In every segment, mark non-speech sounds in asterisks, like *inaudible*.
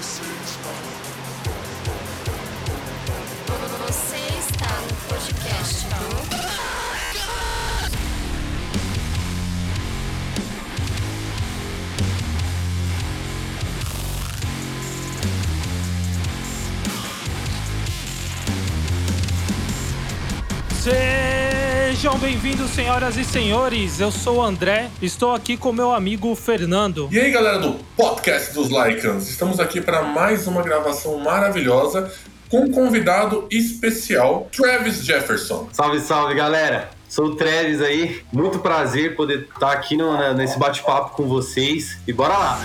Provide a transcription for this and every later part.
Você Sejam bem-vindos, senhoras e senhores. Eu sou o André, estou aqui com meu amigo Fernando. E aí, galera do podcast dos Lycans, estamos aqui para mais uma gravação maravilhosa com um convidado especial, Travis Jefferson. Salve, salve, galera! Sou o Travis aí, muito prazer poder estar aqui no- nesse bate-papo com vocês e bora lá!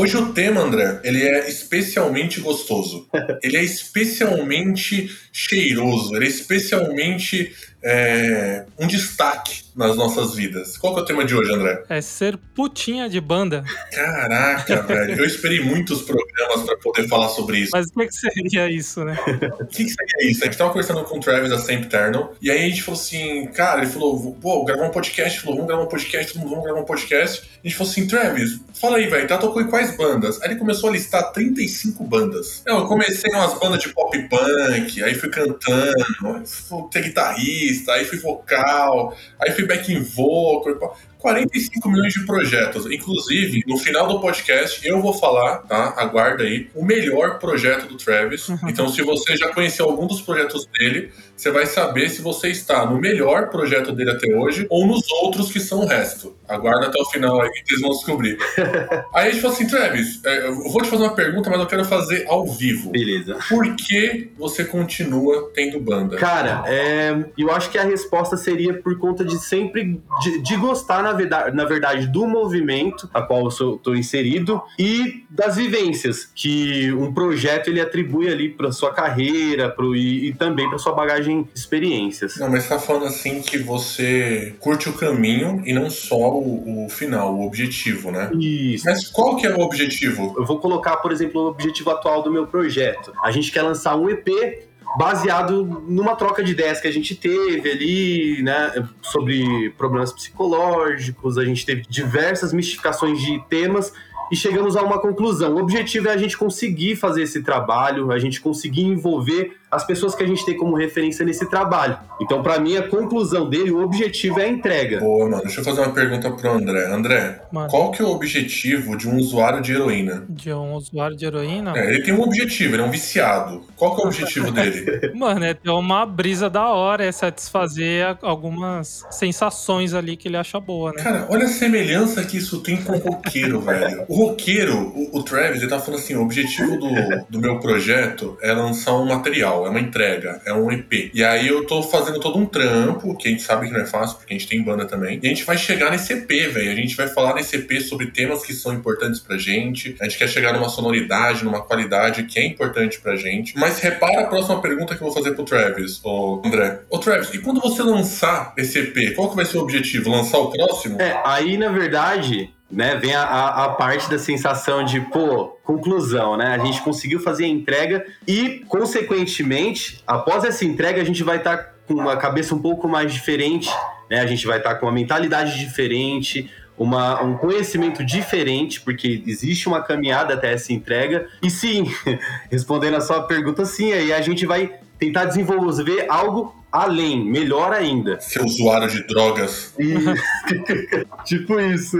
Hoje o tema, André, ele é especialmente gostoso. *laughs* Ele é especialmente cheiroso. Ele é especialmente é, um destaque nas nossas vidas. Qual que é o tema de hoje, André? É ser putinha de banda. Caraca, *laughs* velho. Eu esperei muitos programas para poder falar sobre isso. Mas o que, que seria isso, né? O que, que seria isso? A gente tava conversando com o Travis da Saint Eternal, e aí a gente falou assim, cara, ele falou, pô, gravar um podcast, falou, vamos gravar um podcast, todo mundo, vamos gravar um podcast. A gente falou assim, Travis, fala aí, velho, tá tocou em quais bandas? Aí ele começou a listar 35 bandas. Não, eu comecei umas bandas de pop punk, aí fui cantando, fui ter guitarrista, aí fui vocal, aí fui backing vocal, e pá. 45 milhões de projetos. Inclusive, no final do podcast, eu vou falar, tá? Aguarda aí, o melhor projeto do Travis. Então, se você já conheceu algum dos projetos dele, você vai saber se você está no melhor projeto dele até hoje ou nos outros que são o resto. Aguarda até o final aí que vocês vão descobrir. *laughs* aí a gente falou assim, Travis, é, eu vou te fazer uma pergunta, mas eu quero fazer ao vivo. Beleza. Por que você continua tendo banda? Cara, é, eu acho que a resposta seria por conta de sempre de, de gostar, na verdade, na verdade, do movimento a qual eu tô inserido e das vivências que um projeto ele atribui ali para sua carreira pro, e, e também para sua bagagem de experiências. Não, mas você tá falando assim que você curte o caminho e não só o, o final, o objetivo, né? Isso. Mas qual que é o objetivo? Eu vou colocar, por exemplo, o objetivo atual do meu projeto. A gente quer lançar um EP baseado numa troca de ideias que a gente teve ali, né, sobre problemas psicológicos, a gente teve diversas mistificações de temas e chegamos a uma conclusão. O objetivo é a gente conseguir fazer esse trabalho, a gente conseguir envolver as pessoas que a gente tem como referência nesse trabalho. Então, para mim, a conclusão dele, o objetivo é a entrega. Boa, mano. Deixa eu fazer uma pergunta pro André. André, Mano. qual que é o objetivo de um usuário de heroína? De um usuário de heroína. É, ele tem um objetivo, ele é um viciado. Qual que é o objetivo dele? *laughs* Mano, é ter uma brisa da hora, é satisfazer algumas sensações ali que ele acha boa, né? Cara, olha a semelhança que isso tem com o roqueiro, *laughs* velho. O roqueiro, o, o Travis, ele tá falando assim: o objetivo do, do meu projeto é lançar um material, é uma entrega, é um EP. E aí eu tô fazendo todo um trampo, que a gente sabe que não é fácil, porque a gente tem banda também. E a gente vai chegar nesse EP, velho. A gente vai falar nesse EP sobre temas que são importantes pra gente. A gente quer chegar numa sonoridade, numa qualidade que é importante pra gente. Mas repara a próxima pergunta que eu vou fazer pro Travis, ô André. Ô Travis, e quando você lançar esse EP, qual que vai ser o objetivo? Lançar o próximo? É, aí na verdade, né, vem a, a, parte da sensação de, pô, conclusão, né? A gente conseguiu fazer a entrega e, consequentemente, após essa entrega, a gente vai estar com uma cabeça um pouco mais diferente, né? A gente vai estar com uma mentalidade diferente. Uma, um conhecimento diferente, porque existe uma caminhada até essa entrega. E sim, *laughs* respondendo a sua pergunta, sim, aí a gente vai tentar desenvolver algo além, melhor ainda. Seu usuário de drogas. E... *laughs* tipo isso.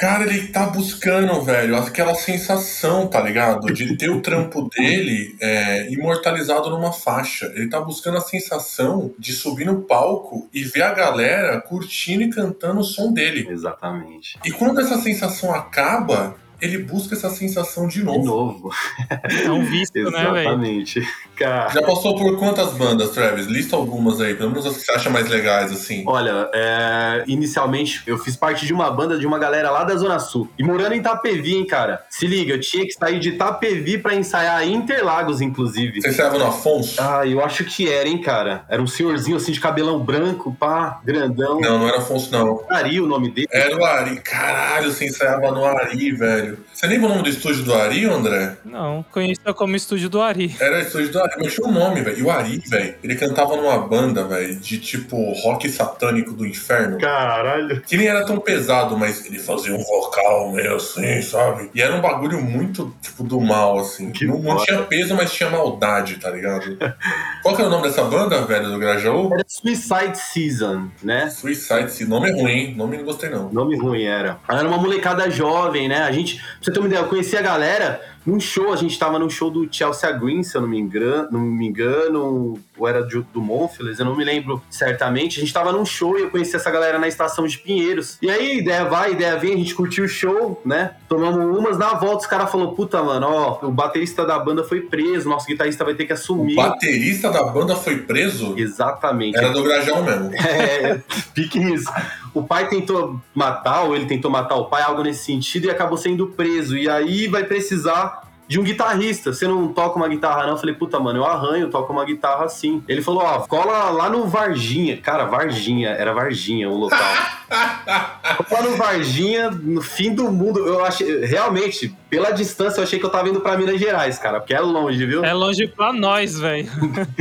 Cara, ele tá buscando, velho, aquela sensação, tá ligado? De ter o trampo dele é, imortalizado numa faixa. Ele tá buscando a sensação de subir no palco e ver a galera curtindo e cantando o som dele. Exatamente. E quando essa sensação acaba, ele busca essa sensação de De novo. novo. É um vício, né, velho? Exatamente. Cara. Já passou por quantas bandas, Travis? Lista algumas aí, pelo menos as que você acha mais legais, assim. Olha, é, inicialmente eu fiz parte de uma banda de uma galera lá da Zona Sul. E morando em Itapevi, hein, cara. Se liga, eu tinha que sair de Itapevi pra ensaiar em Interlagos, inclusive. Você estava no Afonso? Ah, eu acho que era, hein, cara. Era um senhorzinho assim de cabelão branco, pá, grandão. Não, não era Afonso, não. Ari o nome dele. Era o Ari. Caralho, você ensaiava no Ari, velho. Você lembra o nome do estúdio do Ari, André? Não, conhecia como estúdio do Ari. Era o estúdio do Ari, mas tinha um nome, velho. E o Ari, velho, ele cantava numa banda, velho, de tipo rock satânico do inferno. Caralho. Que nem era tão pesado, mas ele fazia um vocal meio assim, sabe? E era um bagulho muito, tipo, do mal, assim. Que não, não tinha peso, mas tinha maldade, tá ligado? Qual que era o nome dessa banda, velho, do Grajaú? Era Suicide Season, né? Suicide, esse nome ruim, hein? Nome não gostei, não. Nome ruim era. Era uma molecada jovem, né? A gente, pra você ter uma ideia, eu conheci a galera num show, a gente tava num show do Chelsea Green, se eu não me engano, não me engano ou era do, do Monfils, eu não me lembro certamente. A gente tava num show e eu conheci essa galera na estação de Pinheiros. E aí, ideia vai, ideia vem, a gente curtiu o show, né? Tomamos umas, na volta os caras falaram, puta, mano, ó, o baterista da banda foi preso, nosso guitarrista vai ter que O assumir. baterista da banda foi preso? Exatamente. Era do Grajaú mesmo. *laughs* É, pique nisso. O pai tentou matar, ou ele tentou matar o pai, algo nesse sentido, e acabou sendo preso. E aí vai precisar de um guitarrista. Você não toca uma guitarra, não? Eu falei, puta, mano, eu arranho, toco uma guitarra assim. Ele falou, ó, cola lá no Varginha. Cara, Varginha, era Varginha o local. *laughs* Cola no Varginha, no fim do mundo. Eu achei, realmente, pela distância, eu achei que eu tava indo pra Minas Gerais, cara, porque é longe, viu? É longe pra nós, velho.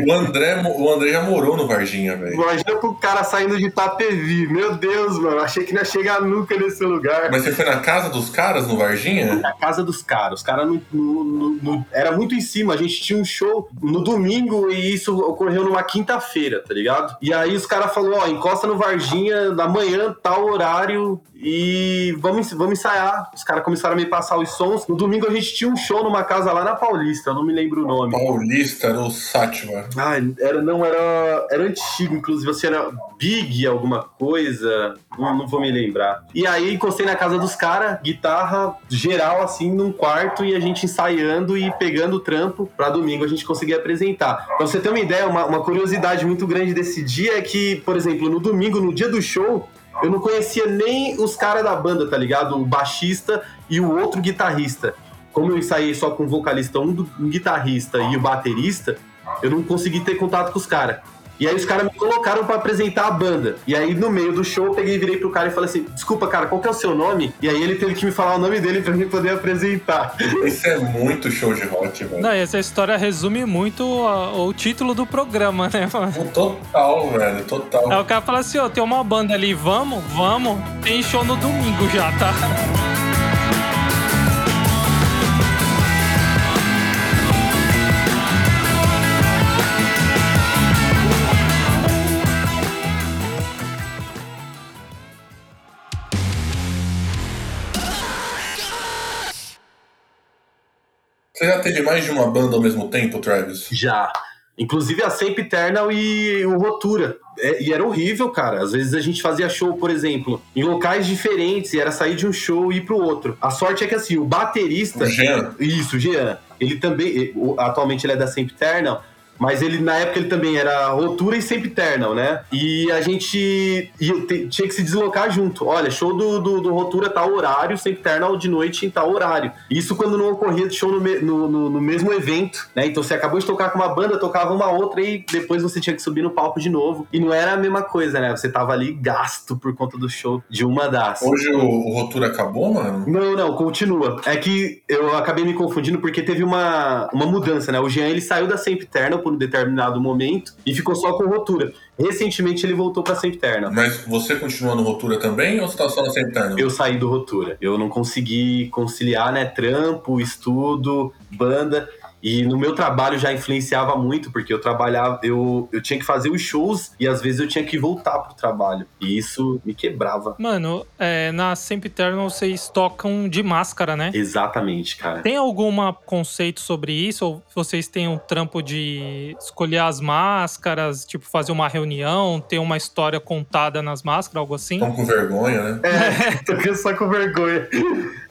O André, o André já morou no Varginha, velho. Imagina pro cara saindo de Itapevi. Meu Deus, mano, achei que não ia chegar nunca nesse lugar. Mas você foi na casa dos caras no Varginha? na casa dos caras. Os caras no, no- no- era muito em cima. A gente tinha um show no domingo e isso ocorreu numa quinta-feira, tá ligado? E aí os caras falaram, ó, encosta no Varginha da manhã, tal horário e vamos, vamos ensaiar. Os caras começaram a me passar os sons. No domingo a gente tinha um show numa casa lá na Paulista, eu não me lembro o nome. Paulista era o Sátima. Ah, era, não, era, era antigo, inclusive, assim, era Big alguma coisa, não, não vou me lembrar. E aí encostei na casa dos caras, guitarra geral, assim, num quarto, e a gente ensaiando e pegando o trampo pra domingo a gente conseguir apresentar. Pra você ter uma ideia, uma, uma curiosidade muito grande desse dia é que, por exemplo, no domingo, no dia do show, eu não conhecia nem os caras da banda, tá ligado? O baixista e o outro guitarrista. Como eu ensaiei só com o vocalista, um, do- um guitarrista e o baterista, eu não consegui ter contato com os caras. E aí os caras me colocaram pra apresentar a banda. E aí no meio do show eu peguei e virei pro cara e falei assim: "Desculpa, cara, qual que é o seu nome?" E aí ele teve que me falar o nome dele pra mim poder apresentar. Isso é muito show de rock, velho. Não, e essa história resume muito a- o título do programa, né, mano? Total, velho, total. Aí o cara fala assim, ó, tem uma banda ali, vamos? Vamos. Tem show no domingo já, tá? Teve mais de uma banda ao mesmo tempo, Travis? Já. Inclusive a Sempre Eternal e o Rotura. É, e era horrível, cara. Às vezes a gente fazia show, por exemplo, em locais diferentes, e era sair de um show e ir pro outro. A sorte é que assim, o baterista. O Jean? Isso, Jean. Ele também. o- Atualmente ele é da Sempre Eternal. Mas ele, na época, ele também era Rotura e Sempre Eternal, né? E a gente te- tinha que se deslocar junto. Olha, show do, do, do Rotura tal horário, Sempre Eternal de noite em tal horário. Isso quando não ocorria show no, me- no, no- no mesmo evento, né? Então você acabou de tocar com uma banda, tocava uma outra e depois você tinha que subir no palco de novo. E não era a mesma coisa, né? Você tava ali gasto por conta do show de uma das. Hoje o, o Rotura acabou, mano? Não, não, continua. É que eu acabei me confundindo porque teve uma, uma mudança, né? O Jean ele saiu da Sempiterna por um determinado momento e ficou só com rotura. Recentemente ele voltou pra Sempiterna. Mas você continua no Rotura também ou você tá só na Sempiterna? Eu saí do rotura. Eu não consegui conciliar, né? Trampo, estudo, banda. E no meu trabalho já influenciava muito, porque eu trabalhava, eu, eu tinha que fazer os shows e às vezes eu tinha que voltar pro trabalho. E isso me quebrava. Mano, é, na Sempiternal vocês tocam de máscara, né? Exatamente, cara. Tem algum conceito sobre isso? Ou vocês têm um trampo de escolher as máscaras, tipo, fazer uma reunião, ter uma história contada nas máscaras, algo assim? Estão com vergonha, né? É, *laughs* tô só com vergonha.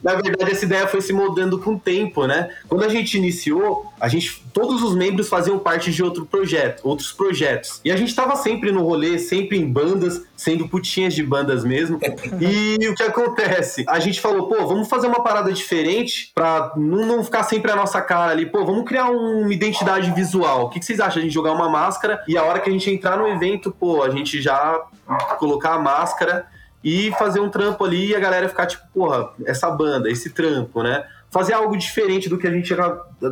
Na verdade, essa ideia foi se moldando com o tempo, né? Quando a gente iniciou, a gente, todos os membros faziam parte de outro projeto, outros projetos. E a gente tava sempre no rolê, sempre em bandas, sendo putinhas de bandas mesmo. *laughs* E o que acontece? A gente falou, pô, vamos fazer uma parada diferente pra não, não ficar sempre a nossa cara ali. Pô, vamos criar uma identidade visual. O que, que vocês acham? A gente jogar uma máscara e a hora que a gente entrar no evento, pô, a gente já colocar a máscara e fazer um trampo ali e a galera ficar tipo, porra, essa banda, esse trampo, né? Fazer algo diferente do que a gente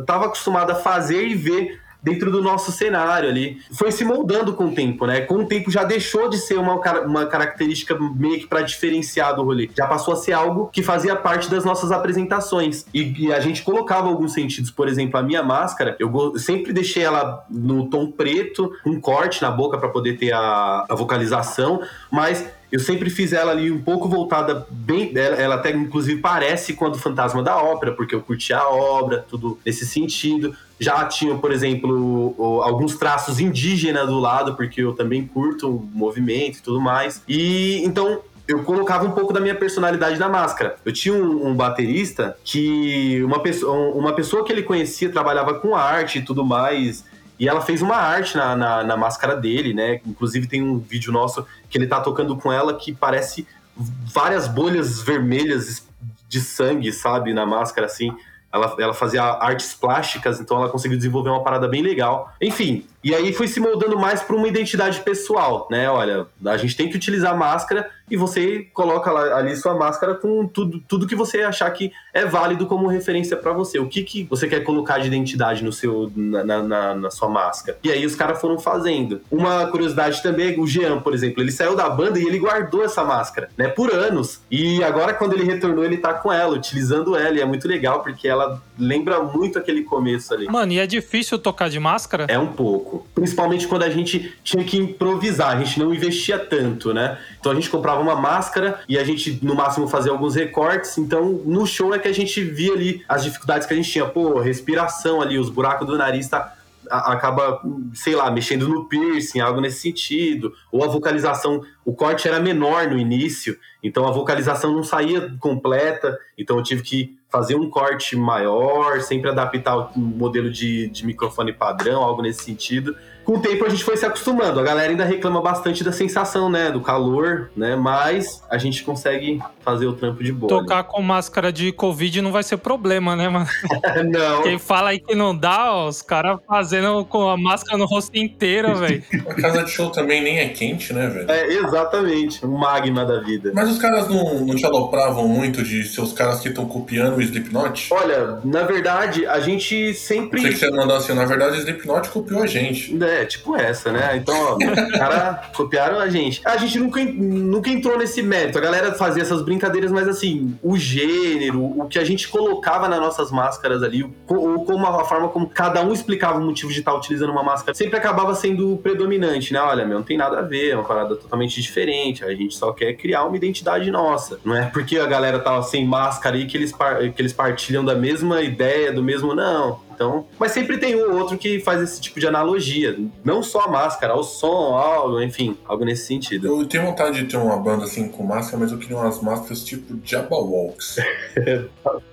tava acostumado a fazer e ver dentro do nosso cenário ali. Foi se moldando com o tempo, né? Com o tempo já deixou de ser uma, uma característica meio que para diferenciar do rolê. Já passou a ser algo que fazia parte das nossas apresentações. E, e a gente colocava alguns sentidos. Por exemplo, a minha máscara, eu sempre deixei ela no tom preto, um corte na boca para poder ter a, a vocalização, mas eu sempre fiz ela ali um pouco voltada bem. Ela, ela, até inclusive parece com a do Fantasma da Ópera, porque eu curti a obra, tudo nesse sentido já tinham, por exemplo, alguns traços indígenas do lado, porque eu também curto o movimento e tudo mais. E então eu colocava um pouco da minha personalidade na máscara. Eu tinha um, um, baterista que uma pessoa, uma pessoa que ele conhecia trabalhava com arte e tudo mais. E ela fez uma arte na, na, na, máscara dele, né? Inclusive tem um vídeo nosso que ele tá tocando com ela que parece várias bolhas vermelhas de sangue, sabe? Na máscara, assim. Ela, ela fazia artes plásticas, então ela conseguiu desenvolver uma parada bem legal. Enfim, e aí foi se moldando mais para uma identidade pessoal, né? Olha, a gente tem que utilizar máscara e você coloca ali sua máscara com tudo, tudo que você achar que é válido como referência para você. O que, que você quer colocar de identidade no seu, na, na, na sua máscara? E aí os caras foram fazendo. Uma curiosidade também, o Jean, por exemplo, ele saiu da banda e ele guardou essa máscara, né? Por anos. E agora, quando ele retornou, ele tá com ela, utilizando ela. E é muito legal porque ela lembra muito aquele começo ali. Mano, e é difícil tocar de máscara? É um pouco. Principalmente quando a gente tinha que improvisar, a gente não investia tanto, né? Então a gente comprava uma máscara e a gente, no máximo, fazia alguns recortes. Então, no show é que a gente via ali as dificuldades que a gente tinha. Pô, respiração ali, os buracos do nariz tá acaba, sei lá, mexendo no piercing, algo nesse sentido. Ou a vocalização, o corte era menor no início, então a vocalização não saía completa, então eu tive que fazer um corte maior, sempre adaptar o modelo de, de microfone padrão, algo nesse sentido com o tempo a gente foi se acostumando. A galera ainda reclama bastante da sensação, né? Do calor, né? Mas a gente consegue fazer o trampo de boa. Tocar com máscara de Covid não vai ser problema, né, mano? *laughs* não. Quem fala aí que não dá, ó, os caras fazendo com a máscara no rosto inteiro, velho. *laughs* a casa de show também nem é quente, né, velho? É, exatamente. Um magma da vida. Mas os caras não, não te alopravam muito de ser os caras que estão copiando o Slipknot? Olha, na verdade, a gente sempre. Sei que você mandou assim, na verdade, o Slipknot copiou a gente. É, tipo essa, né? Então, ó, *laughs* os caras copiaram a gente. A gente nunca, nunca entrou nesse mérito. A galera fazia essas brincadeiras, mas assim, o gênero, o que a gente colocava nas nossas máscaras ali, ou como a forma como cada um explicava o motivo de estar utilizando uma máscara, sempre acabava sendo predominante, né? Olha, meu, não tem nada a ver, é uma parada totalmente diferente. A gente só quer criar uma identidade nossa. Não é porque a galera tava sem máscara aí que eles, que eles partilham da mesma ideia, do mesmo. Não. Então, mas sempre tem um ou outro que faz esse tipo de analogia. Não só a máscara, o som, algo, enfim, algo nesse sentido. Eu tenho vontade de ter uma banda assim com máscara, mas eu queria umas máscaras tipo Jabberwocks.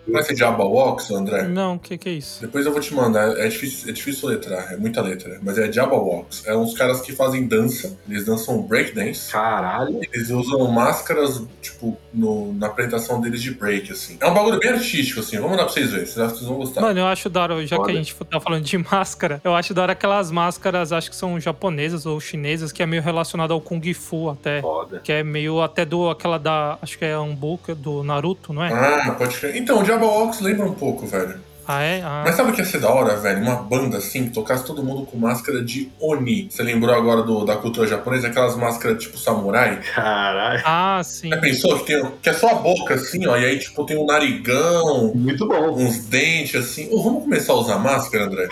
Conhece *laughs* Jabberwocks, André? Não, o que, que é isso? Depois eu vou te mandar. É difícil, é difícil letrar, é muita letra. Mas é Jabberwocks. É uns caras que fazem dança. Eles dançam breakdance. Caralho. Eles usam máscaras, tipo, no, na apresentação deles de break, assim. É um bagulho bem artístico, assim. Vamos mandar pra vocês verem. Vocês vão gostar. Mano, eu acho da hora já que a gente tá falando de *laughs* máscara, eu acho da hora aquelas máscaras, acho que são japonesas ou chinesas, que é meio relacionado ao Kung Fu até. Foda. Que é meio até do aquela da. Acho que é Umbuka, do Naruto, não é? Ah, pode crer. Então, o Diablo Ox lembra um pouco, velho. Ah, é? Ah. Mas sabe o que ia ser da hora, velho? Uma banda assim, que tocasse todo mundo com máscara de Oni. Você lembrou agora do, da cultura japonesa? Aquelas máscaras tipo samurai? Caralho. Ah, sim. Já pensou que, tem, que é só a boca assim, ó, e aí tipo tem um narigão. Muito bom. Uns dentes assim. Oh, vamos começar a usar máscara, André?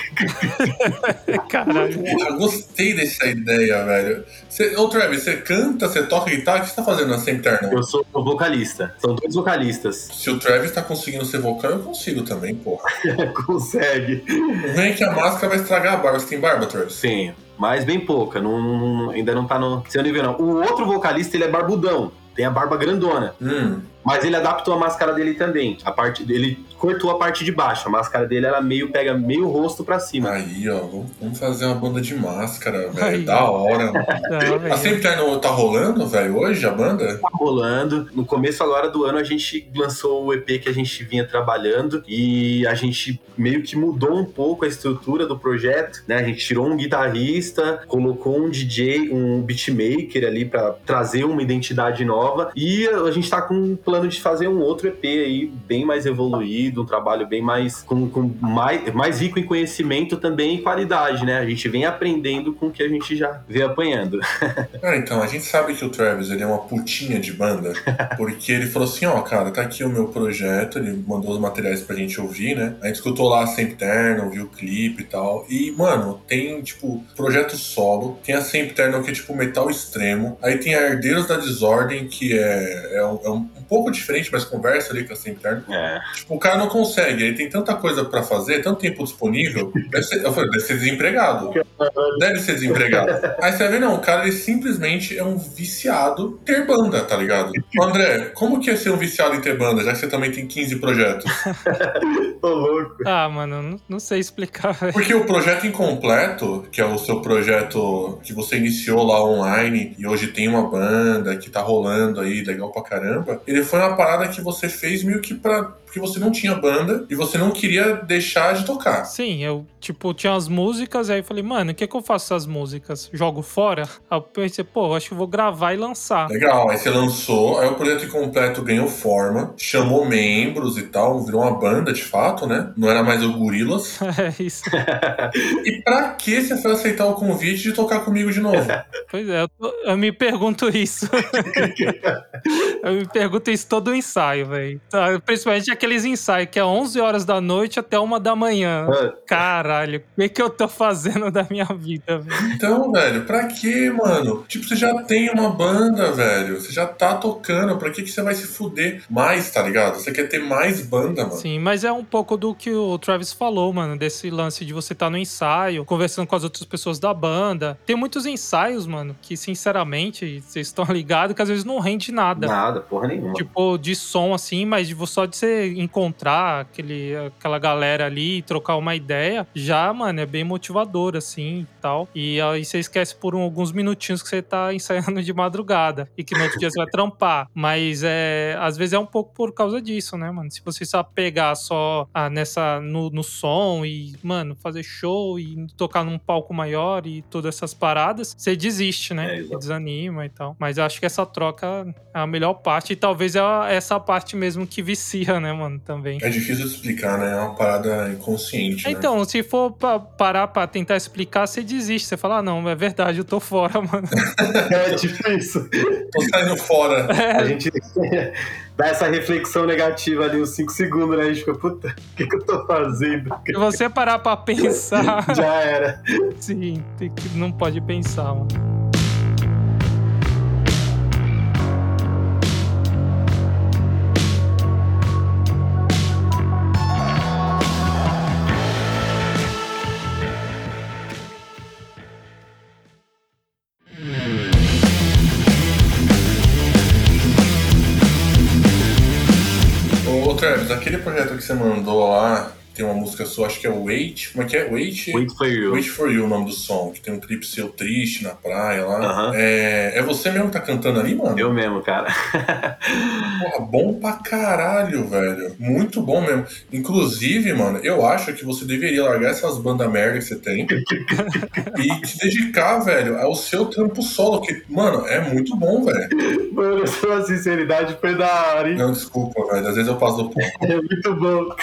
*laughs* Caralho. Porra, gostei dessa ideia, velho. Você, ô, Travis, você canta, você toca guitarra, o que você tá fazendo na Eternal? Eu sou o vocalista. São dois vocalistas. Se o Travis tá conseguindo ser vocal, eu consigo também, porra. *laughs* Consegue. Vem que a máscara vai estragar a barba. Você tem barba, Travis? Tenho. Mas bem pouca. Não, não- ainda não tá no seu nível, não. O outro vocalista, ele é barbudão. Tem a barba grandona. Hum. Mas ele adaptou a máscara dele também. A parte, ele cortou a parte de baixo. A máscara dele, ela meio pega meio rosto pra cima. Aí, ó, vamos- fazer uma banda de máscara, velho. Da hora. *laughs* mano. Tá, velho. A Sempre Terno tá rolando, velho, hoje, a banda? Tá rolando. No começo agora do ano, a gente lançou o EP que a gente vinha trabalhando e a gente meio que mudou um pouco a estrutura do projeto, né? A gente tirou um guitarrista, colocou um DJ, um beatmaker ali pra trazer uma identidade nova e a gente tá com um plano de fazer um outro EP aí bem mais evoluído, um trabalho bem mais com, com mais, mais rico em conhecimento também e qualidade, né? A gente vem aprendendo com o que a gente já vem apanhando. *laughs* Ah, então, a gente sabe que o Travis, ele é uma putinha de banda, *laughs* porque ele falou assim, ó, cara, tá aqui o meu projeto, ele mandou os materiais pra gente ouvir, né? A gente escutou lá Sempre Terno, viu o clipe e tal, e, mano, tem, tipo, projeto solo, tem a Sempre Terno, que é, tipo, metal extremo, aí tem a Herdeiros da Desordem, que é, é, um, é um pouco diferente, mas conversa ali com a Sempre Terno, É. Tipo, o cara não consegue, ele tem tanta coisa pra fazer, tanto tempo disponível. Deve ser, eu falei, deve ser desempregado. Deve ser desempregado. Aí você vai ver, não, o cara ele simplesmente é um viciado em ter banda, tá ligado? André, como que é ser um viciado em ter banda, já que você também tem 15 projetos? Ô, louco. Ah, mano, não, não sei explicar, velho. Porque o projeto incompleto, que é o seu projeto que você iniciou lá online e hoje tem uma banda que tá rolando aí, legal pra caramba, ele foi uma parada que você fez meio que pra. Porque você não tinha banda e você não queria deixar de tocar. Sim, eu, tipo, tinha as músicas, aí eu falei, mano, o que que eu faço com essas músicas? Jogo fora? Aí eu pensei, pô, acho que eu vou gravar e lançar. Legal, aí você lançou, aí o projeto incompleto ganhou forma, chamou membros e tal, virou uma banda de fato, né? Não era mais o Gorilas. *laughs* É isso. E pra que você foi aceitar o convite de tocar comigo de novo? *laughs* Pois é, eu, tô- eu me pergunto isso. *laughs* eu me pergunto isso todo o ensaio, velho. Tá, Principalmente aqueles ensaios que é 11 horas da noite até uma da manhã. Ah, Caralho, o que, que eu tô fazendo da minha vida, velho? Então, velho, pra que, mano? Tipo, você já tem uma banda, velho. Você já tá tocando. Pra que, que você vai se fuder mais, tá ligado? Você quer ter mais banda, mano. Sim, mas é um pouco do que o Travis falou, mano, desse lance de você estar no ensaio, conversando com as outras pessoas da banda. Tem muitos ensaios, mano, que sinceramente, vocês estão *laughs* ligados que às vezes não rende nada. Nada, porra nenhuma. Tipo, de som assim, mas só de você encontrar aquele, aquela galera ali e trocar uma ideia, já, mano, é bem motivador, assim e tal. E aí você esquece por um- alguns minutinhos que você tá *laughs* ensaiando de madrugada e que no outro dia você vai trampar. Mas é, às vezes é um pouco por causa disso, né, mano? Se você só pegar só ah, nessa, no, no som e, mano, fazer show e tocar num palco maior e todas essas paradas, você desiste, É, né? exato. Desanima e tal. Mas eu acho que essa troca é a melhor parte e talvez é essa parte mesmo que vicia, né, mano, também. É difícil de explicar, né? É uma parada inconsciente. né? Então, se for pra parar pra tentar explicar, você desiste. Você fala, ah, não, é verdade, eu tô fora, *laughs* mano. É tipo isso. Tô saindo fora. A gente *laughs* dá essa reflexão negativa ali uns 5 segundos, né? A gente fica, puta, o que, que eu tô fazendo? Se você parar pra pensar, *laughs* Já era. sim, tem que- não pode pensar, mano. Aquele projeto que você mandou lá, tem uma música sua, acho que é Wait. Como é que é? Wait? Wait for you. Wait for You, o nome do som, que tem um clipe seu triste na praia lá. Aham. É, é você mesmo que tá cantando ali, mano? Eu mesmo, cara. Porra, bom pra caralho, velho. Muito bom mesmo. Inclusive, mano, eu acho que você deveria largar essas bandas merda que você tem e se dedicar, velho, ao seu trampo solo, que, mano, é muito bom, velho. Mano, sua sinceridade foi da hora, hein? Não, desculpa, velho. Às vezes eu passo do ponto. É muito bom.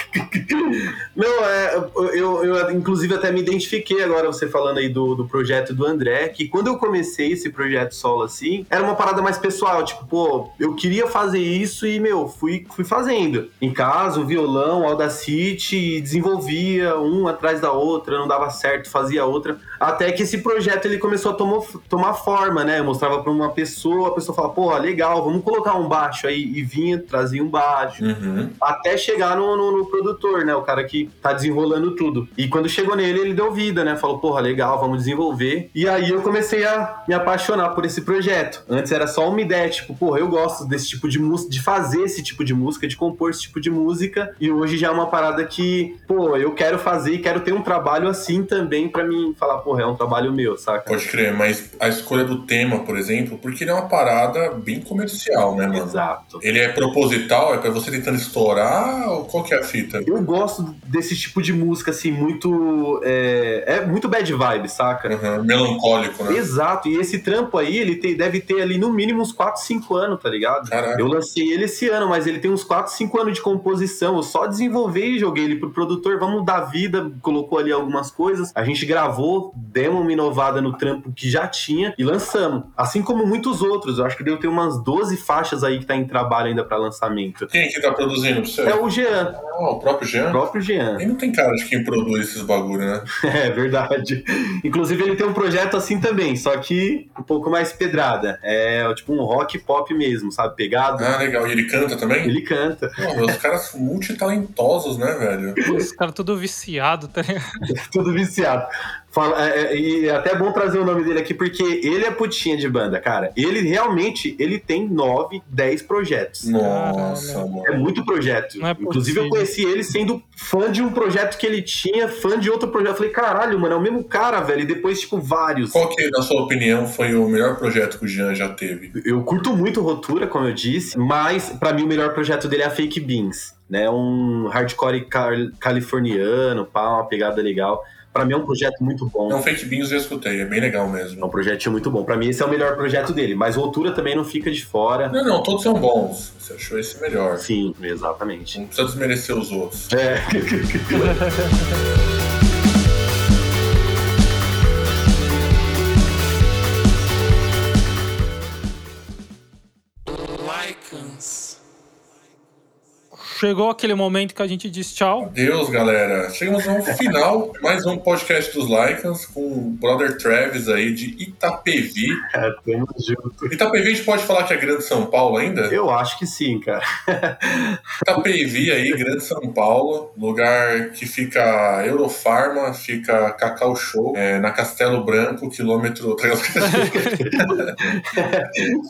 Não, é, eu, eu inclusive até me identifiquei agora você falando aí do, do projeto do André, que quando eu comecei esse projeto solo assim, era uma parada mais pessoal, tipo, pô, eu queria fazer isso e, meu, fui, fui fazendo. Em casa, o violão, o Audacity, desenvolvia um atrás da outra, não dava certo, fazia outra. Até que esse projeto ele começou a tomar, tomar forma, né? Eu mostrava pra uma pessoa, a pessoa falava, pô, legal, vamos colocar um baixo aí. E vinha, trazia um baixo Uhum. até chegar no, no- no produtor, né? O cara que tá desenrolando tudo. E quando chegou nele, ele deu vida, né? Falou, porra, legal, vamos desenvolver. E aí eu comecei a me apaixonar por esse projeto. Antes era só uma ideia, tipo, porra, eu gosto desse tipo de música, de fazer esse tipo de música, de compor esse tipo de música. E hoje já é uma parada que, pô, eu quero fazer e quero ter um trabalho assim também para mim falar, porra, é um trabalho meu, saca? Pode crer, mas a escolha do tema, por exemplo, porque ele é uma parada bem comercial, né, mano? Exato. Ele é proposital, é pra você tentando estourar ou qual que é a fita? Eu gosto desse tipo de música, assim, muito. É, é muito bad vibe, saca? Uhum, melancólico, né? Exato, e esse trampo aí, ele tem, deve ter ali no mínimo uns 4, 5 anos, tá ligado? Caraca. Eu lancei ele esse ano, mas ele tem uns 4, 5 anos de composição. Eu só desenvolvi e joguei ele pro produtor, vamos dar vida, colocou ali algumas coisas. A gente gravou, demos uma inovada no trampo que já tinha e lançamos. Assim como muitos outros, eu acho que deu ter umas 12 faixas aí que tá em trabalho ainda pra lançamento. Quem que tá produzindo pra você? É o Jean, Ah, o próprio Jean? o próprio Jean. Ele não tem cara de quem produz esses bagulho, né? *laughs* É verdade. Inclusive, ele tem um projeto assim também, só que um pouco mais pedrada. É tipo um rock pop mesmo, sabe? Pegado. Ah, legal. E ele canta também? Ele canta. Pô, os caras multitalentosos, né, velho? Os caras tudo viciado, tá ligado? *laughs* Tudo viciado. Fala, é, é, e é até bom trazer o nome dele aqui, porque ele é putinha de banda, cara. Ele realmente ele tem 9, 10 projetos. Nossa, mano. É muito projeto. É Inclusive, eu conheci ele sendo fã de um projeto que ele tinha, fã de outro projeto. Eu falei, caralho, mano, é o mesmo cara, velho. E depois, tipo, vários. Qual que, na sua opinião, foi o melhor projeto que o Jean já teve? Eu curto muito Rotura, como eu disse, mas pra mim o melhor projeto dele é a Fake Beans, né? Um hardcore cal- californiano, pá, uma pegada legal. Pra mim é um projeto muito bom. Não, Fake Beans eu escutei, é bem legal É mesmo. um projetinho muito bom. Pra mim esse é o melhor projeto dele, mas Rotura também não fica de fora. Não, não, todos são bons. Você achou esse melhor. Sim, exatamente. Não precisa desmerecer os outros. É. *laughs* Chegou aquele momento que a gente diz tchau. Adeus, galera. Chegamos ao final mais um podcast dos Lycans com o brother Travis aí de Itapevi. É, tamo junto. Itapevi a gente pode falar que é Grande São Paulo ainda? Eu acho que sim, cara. Itapevi aí, Grande São Paulo, lugar que fica Eurofarma, fica Cacau Show, é, na Castelo Branco, quilômetro. *laughs*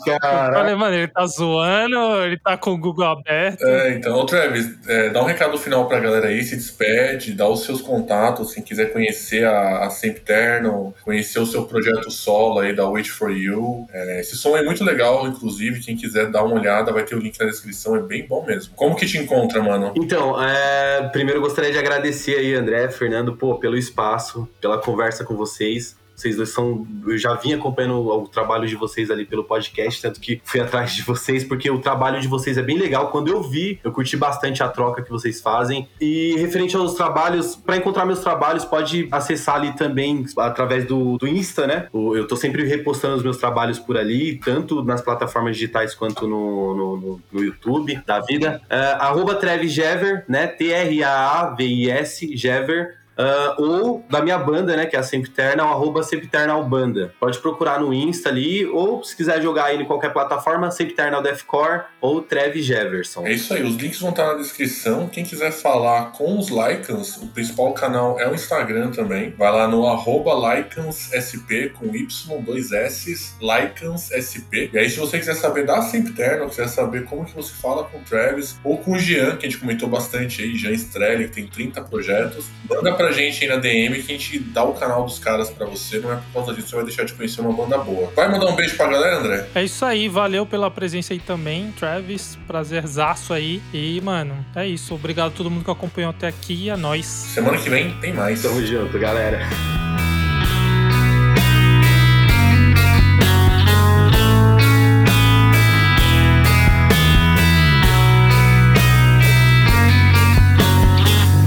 Caraca. Falei, mano, ele tá zoando, ele tá com o Google aberto. É, então, ô É, dá um recado final pra galera aí, se despede, dá os seus contatos, quem quiser conhecer a, a Sempterno, conhecer o seu projeto solo aí da Wait For You. É, esse som é muito legal, inclusive, quem quiser dar uma olhada, vai ter o link na descrição, é bem bom mesmo. Como que te encontra, mano? Então, é, primeiro gostaria de agradecer aí, André, Fernando, pô, pelo espaço, pela conversa com vocês. Vocês dois são. Eu já vim acompanhando o trabalho de vocês ali pelo podcast, tanto que fui atrás de vocês, porque o trabalho de vocês é bem legal. Quando eu vi, eu curti bastante a troca que vocês fazem. E referente aos trabalhos, para encontrar meus trabalhos, pode acessar ali também através do, do Insta, né? Eu tô sempre repostando os meus trabalhos por ali, tanto nas plataformas digitais quanto no, no, no- no YouTube da vida. É, arroba Trevis Jever, né? T-R-A-A-V-I-S, Jever. Ah, ou da minha banda, né, que é a Sempiternal, arroba Sempiternal Banda. Pode procurar no Insta ali, ou se quiser jogar aí em qualquer plataforma, Sempiternal Deathcore ou Trevi Jefferson. É isso aí, os links vão estar na descrição. Quem quiser falar com os Lycans, o principal canal é o Instagram também. Vai lá no arroba LycansSP com Y, dois S, LycansSP. E aí, se você quiser saber da Sempterno, quiser saber como que você fala com o Travis ou com o Jean, que a gente comentou bastante aí, Jean Strelli, que tem 30 projetos, manda pra gente aí na DM que a gente dá o canal dos caras pra você. Não é por causa disso que você vai deixar de conhecer uma banda boa. Vai mandar um beijo pra galera, André? É isso aí, valeu pela presença aí também, Travis. Prazerzaço aí. E, mano, é isso. Obrigado a todo mundo que acompanhou até aqui. É nóis. Semana que vem tem mais. Tamo junto, galera.